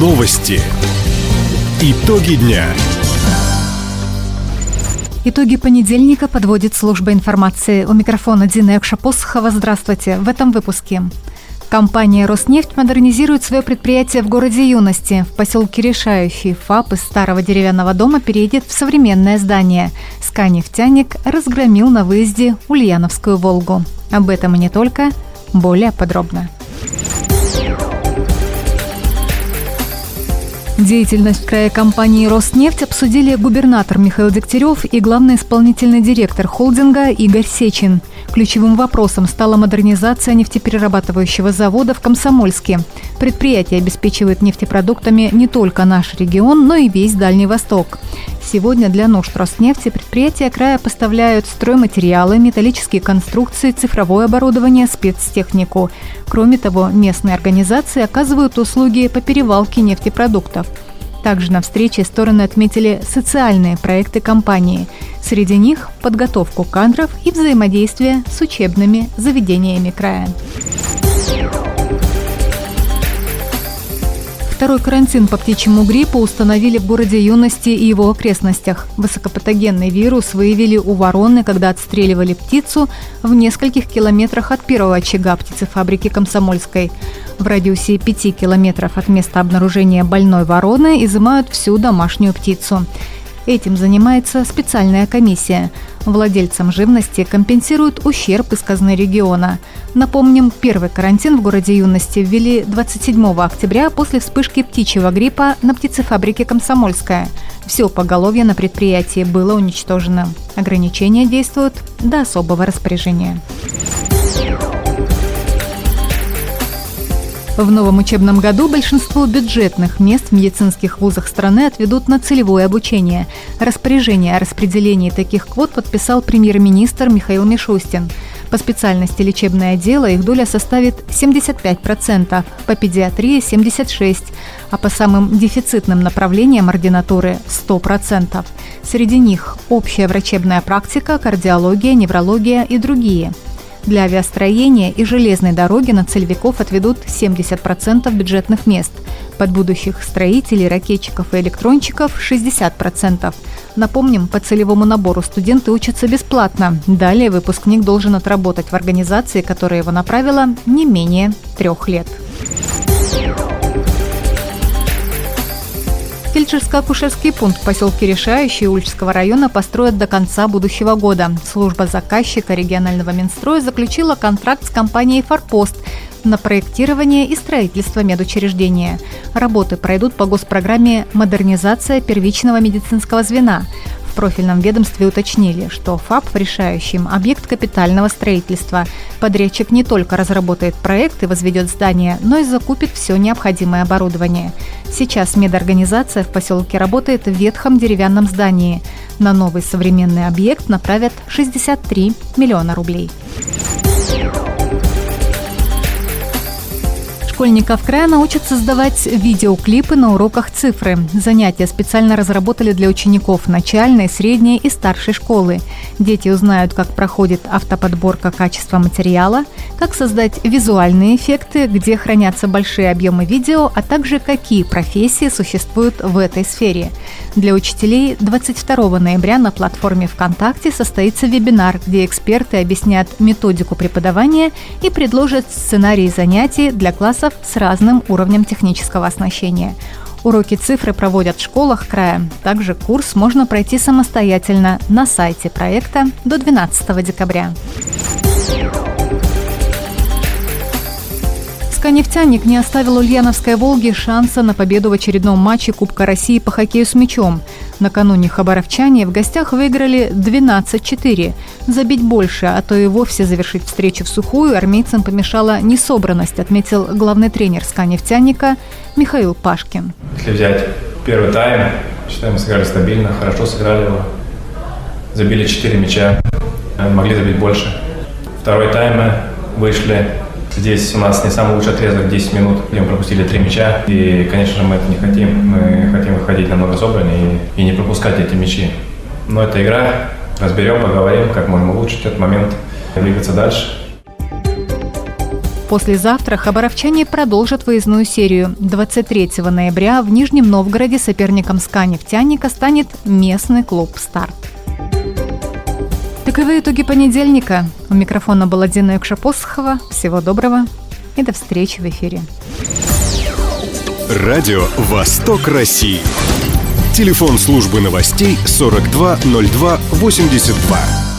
Новости. Итоги дня. Итоги понедельника подводит служба информации. У микрофона Дина Экшапосхова. Здравствуйте. В этом выпуске. Компания «Роснефть» модернизирует свое предприятие в городе Юности. В поселке Решающий ФАП из старого деревянного дома переедет в современное здание. «Ска-нефтяник» разгромил на выезде Ульяновскую «Волгу». Об этом и не только. Более подробно. Деятельность края компании «Роснефть» обсудили губернатор Михаил Дегтярев и главный исполнительный директор холдинга Игорь Сечин. Ключевым вопросом стала модернизация нефтеперерабатывающего завода в Комсомольске. Предприятие обеспечивает нефтепродуктами не только наш регион, но и весь Дальний Восток. Сегодня для нужд Роснефти предприятия края поставляют стройматериалы, металлические конструкции, цифровое оборудование, спецтехнику. Кроме того, местные организации оказывают услуги по перевалке нефтепродуктов. Также на встрече стороны отметили социальные проекты компании. Среди них – подготовку кадров и взаимодействие с учебными заведениями края. Второй карантин по птичьему гриппу установили в городе Юности и его окрестностях. Высокопатогенный вирус выявили у вороны, когда отстреливали птицу в нескольких километрах от первого очага птицефабрики «Комсомольской». В радиусе 5 километров от места обнаружения больной вороны изымают всю домашнюю птицу. Этим занимается специальная комиссия. Владельцам живности компенсируют ущерб из казны региона. Напомним, первый карантин в городе Юности ввели 27 октября после вспышки птичьего гриппа на птицефабрике «Комсомольская». Все поголовье на предприятии было уничтожено. Ограничения действуют до особого распоряжения. В новом учебном году большинство бюджетных мест в медицинских вузах страны отведут на целевое обучение. Распоряжение о распределении таких квот подписал премьер-министр Михаил Мишустин. По специальности лечебное дело их доля составит 75%, по педиатрии – 76%, а по самым дефицитным направлениям ординатуры – 100%. Среди них общая врачебная практика, кардиология, неврология и другие – для авиастроения и железной дороги на целевиков отведут 70% бюджетных мест. Под будущих строителей, ракетчиков и электрончиков 60%. Напомним, по целевому набору студенты учатся бесплатно. Далее выпускник должен отработать в организации, которая его направила, не менее трех лет. Фельдшерско-акушерский пункт в поселке Решающий Ульчского района построят до конца будущего года. Служба заказчика регионального Минстроя заключила контракт с компанией «Форпост» на проектирование и строительство медучреждения. Работы пройдут по госпрограмме «Модернизация первичного медицинского звена». В профильном ведомстве уточнили, что ФАП в решающем объект капитального строительства. Подрядчик не только разработает проект и возведет здание, но и закупит все необходимое оборудование. Сейчас медорганизация в поселке работает в ветхом деревянном здании. На новый современный объект направят 63 миллиона рублей. Школьников края научат создавать видеоклипы на уроках цифры. Занятия специально разработали для учеников начальной, средней и старшей школы. Дети узнают, как проходит автоподборка качества материала, как создать визуальные эффекты, где хранятся большие объемы видео, а также какие профессии существуют в этой сфере. Для учителей 22 ноября на платформе ВКонтакте состоится вебинар, где эксперты объяснят методику преподавания и предложат сценарии занятий для классов классов с разным уровнем технического оснащения. Уроки цифры проводят в школах края. Также курс можно пройти самостоятельно на сайте проекта до 12 декабря. СКА-нефтяник не оставил Ульяновской «Волге» шанса на победу в очередном матче Кубка России по хоккею с мячом. Накануне хабаровчане в гостях выиграли 12-4. Забить больше, а то и вовсе завершить встречу в сухую армейцам помешала несобранность, отметил главный тренер «Ска-нефтяника» Михаил Пашкин. Если взять первый тайм, считаем, мы сыграли стабильно, хорошо сыграли его. Забили 4 мяча, могли забить больше. Второй тайм мы вышли Здесь у нас не самый лучший отрезок, 10 минут, где мы пропустили 3 мяча. И, конечно же, мы это не хотим. Мы хотим выходить намного собраннее и, и не пропускать эти мячи. Но это игра. Разберем, поговорим, как можем улучшить этот момент, двигаться дальше. Послезавтра хабаровчане продолжат выездную серию. 23 ноября в Нижнем Новгороде соперником СКА «Нефтяника» станет местный клуб «Старт». Таковы итоги понедельника. У микрофона была Дина Юкшапосхова. Всего доброго и до встречи в эфире. Радио «Восток России». Телефон службы новостей 420282.